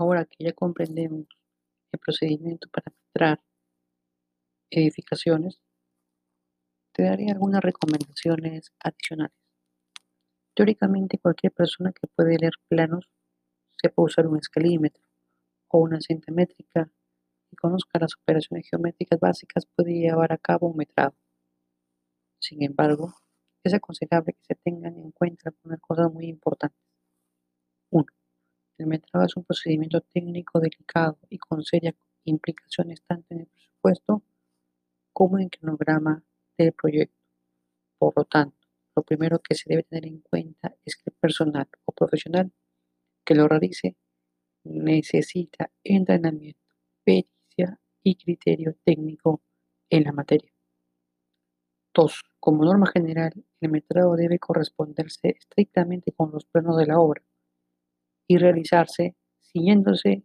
Ahora que ya comprendemos el procedimiento para metrar edificaciones, te daré algunas recomendaciones adicionales. Teóricamente, cualquier persona que puede leer planos sepa usar un escalímetro o una cinta métrica y conozca las operaciones geométricas básicas puede llevar a cabo un metrado. Sin embargo, es aconsejable que se tengan en cuenta algunas cosas muy importantes. 1. El metrado es un procedimiento técnico delicado y con serias implicaciones tanto en el presupuesto como en el cronograma del proyecto. Por lo tanto, lo primero que se debe tener en cuenta es que el personal o profesional que lo realice necesita entrenamiento, pericia y criterio técnico en la materia. 2. Como norma general, el metrado debe corresponderse estrictamente con los planos de la obra y realizarse siguiéndose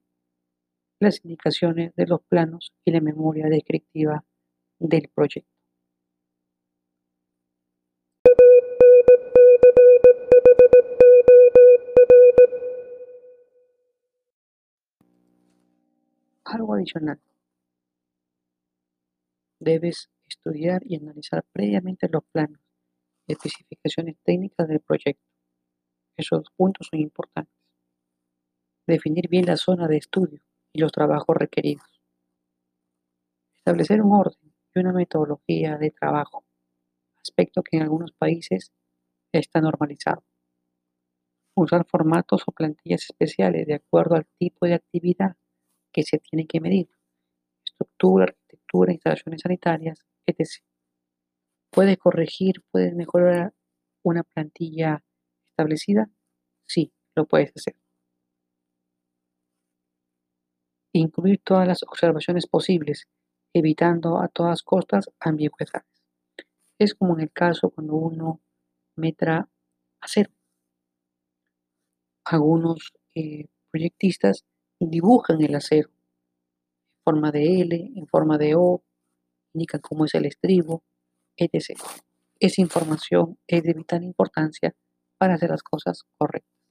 las indicaciones de los planos y la memoria descriptiva del proyecto. Algo adicional. Debes estudiar y analizar previamente los planos y especificaciones técnicas del proyecto. Esos puntos son importantes. Definir bien la zona de estudio y los trabajos requeridos. Establecer un orden y una metodología de trabajo, aspecto que en algunos países está normalizado. Usar formatos o plantillas especiales de acuerdo al tipo de actividad que se tiene que medir. Estructura, arquitectura, instalaciones sanitarias, etc. ¿Puedes corregir, puedes mejorar una plantilla establecida? Sí, lo puedes hacer. Incluir todas las observaciones posibles, evitando a todas costas ambigüedades. Es como en el caso cuando uno metra acero. Algunos eh, proyectistas dibujan el acero en forma de L, en forma de O, indican cómo es el estribo, etc. Esa información es de vital importancia para hacer las cosas correctas.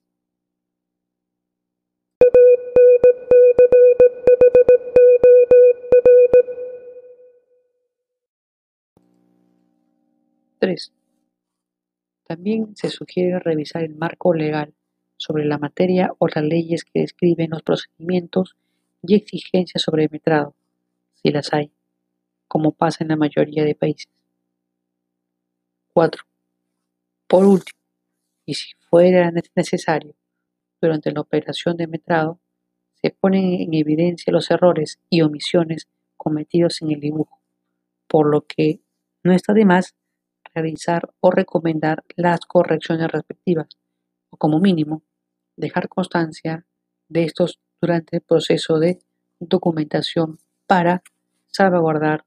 Tres. También se sugiere revisar el marco legal sobre la materia o las leyes que describen los procedimientos y exigencias sobre el metrado, si las hay, como pasa en la mayoría de países. 4. Por último, y si fuera necesario, durante la operación de metrado, se ponen en evidencia los errores y omisiones cometidos en el dibujo, por lo que no está de más realizar o recomendar las correcciones respectivas, o como mínimo, dejar constancia de estos durante el proceso de documentación para salvaguardar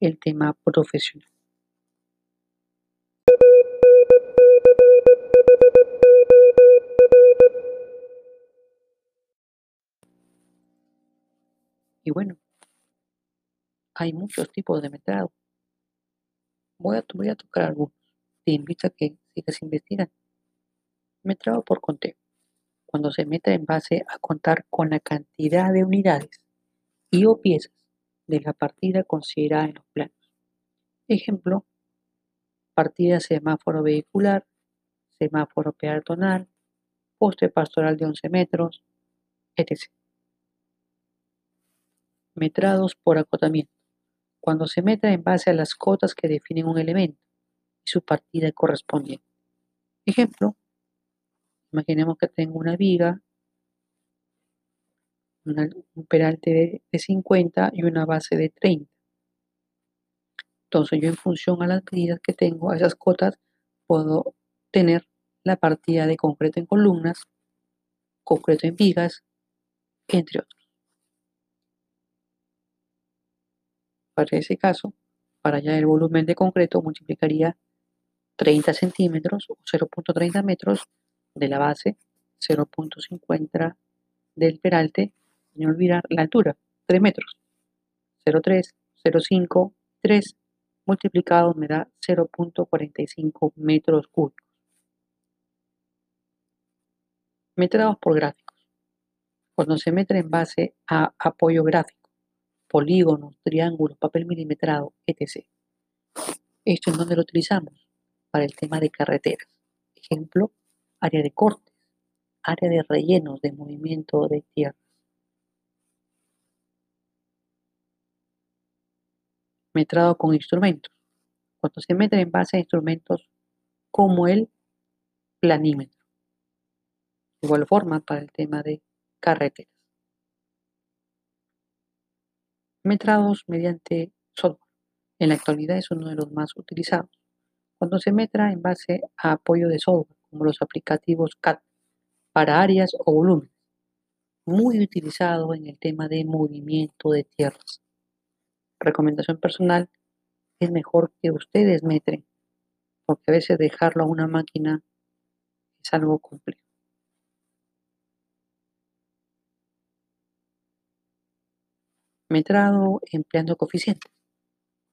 el tema profesional. Y bueno, hay muchos tipos de metrado. Voy a, tocar algunos. Te invito a que sigas investigando. Metrado por conteo. Cuando se meta en base a contar con la cantidad de unidades y o piezas de la partida considerada en los planos. Ejemplo, partida semáforo vehicular, semáforo peatonal, poste pastoral de 11 metros, etc. Metrados por acotamiento. Cuando se meta en base a las cotas que definen un elemento y su partida correspondiente. Ejemplo, imaginemos que tengo una viga, un peralte de, 50 y una base de 30. Entonces yo en función a las medidas que tengo, a esas cotas, puedo tener la partida de concreto en columnas, concreto en vigas, entre otros. Para ese caso, para ya el volumen de concreto multiplicaría 30 centímetros o 0.30 metros de la base, 0.50 del peralte, y no olvidar la altura, 3 metros. 0.3, 0.5, 3 multiplicado me da 0.45 metros cúbicos. Metrados por gráficos. Cuando se mete en base a apoyo gráfico, polígonos, triángulos, papel milimetrado, etc. Esto es donde lo utilizamos para el tema de carreteras. Ejemplo, área de cortes, área de rellenos de movimiento de tierra. Metrado con instrumentos. Cuando se mete en base a instrumentos como el planímetro. igual forma para el tema de carreteras. Metrados mediante software. En la actualidad es uno de los más utilizados. Cuando se metra en base a apoyo de software, como los aplicativos CAD, para áreas o volúmenes. Muy utilizado en el tema de movimiento de tierras. Recomendación personal, es mejor que ustedes metren, porque a veces dejarlo a una máquina es algo complejo. Metrado empleando coeficientes.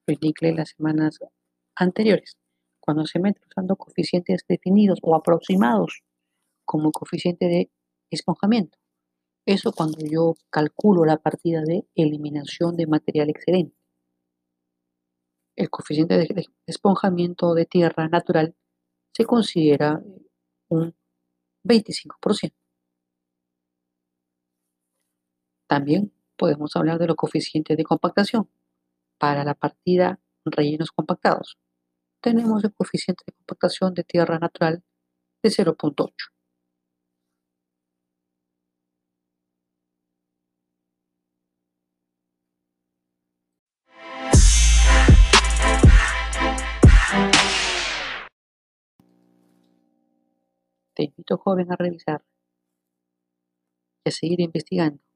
Lo indiqué las semanas anteriores. Cuando se mete usando coeficientes definidos o aproximados como coeficiente de esponjamiento. Eso cuando yo calculo la partida de eliminación de material excedente. El coeficiente de esponjamiento de tierra natural se considera un 25%. También podemos hablar de los coeficientes de compactación. Para la partida rellenos compactados, tenemos el coeficiente de compactación de tierra natural de 0.8. Te invito, joven, a revisar y a seguir investigando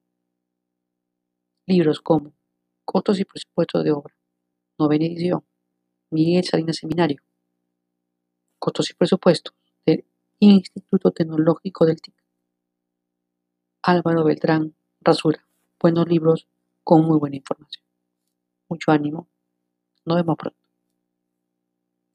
libros como Costos y presupuestos de obra, novena edición, Miguel Salinas Seminario, Costos y presupuestos del Instituto Tecnológico del TIC, Álvaro Beltrán Rasura, buenos libros con muy buena información. Mucho ánimo, nos vemos pronto.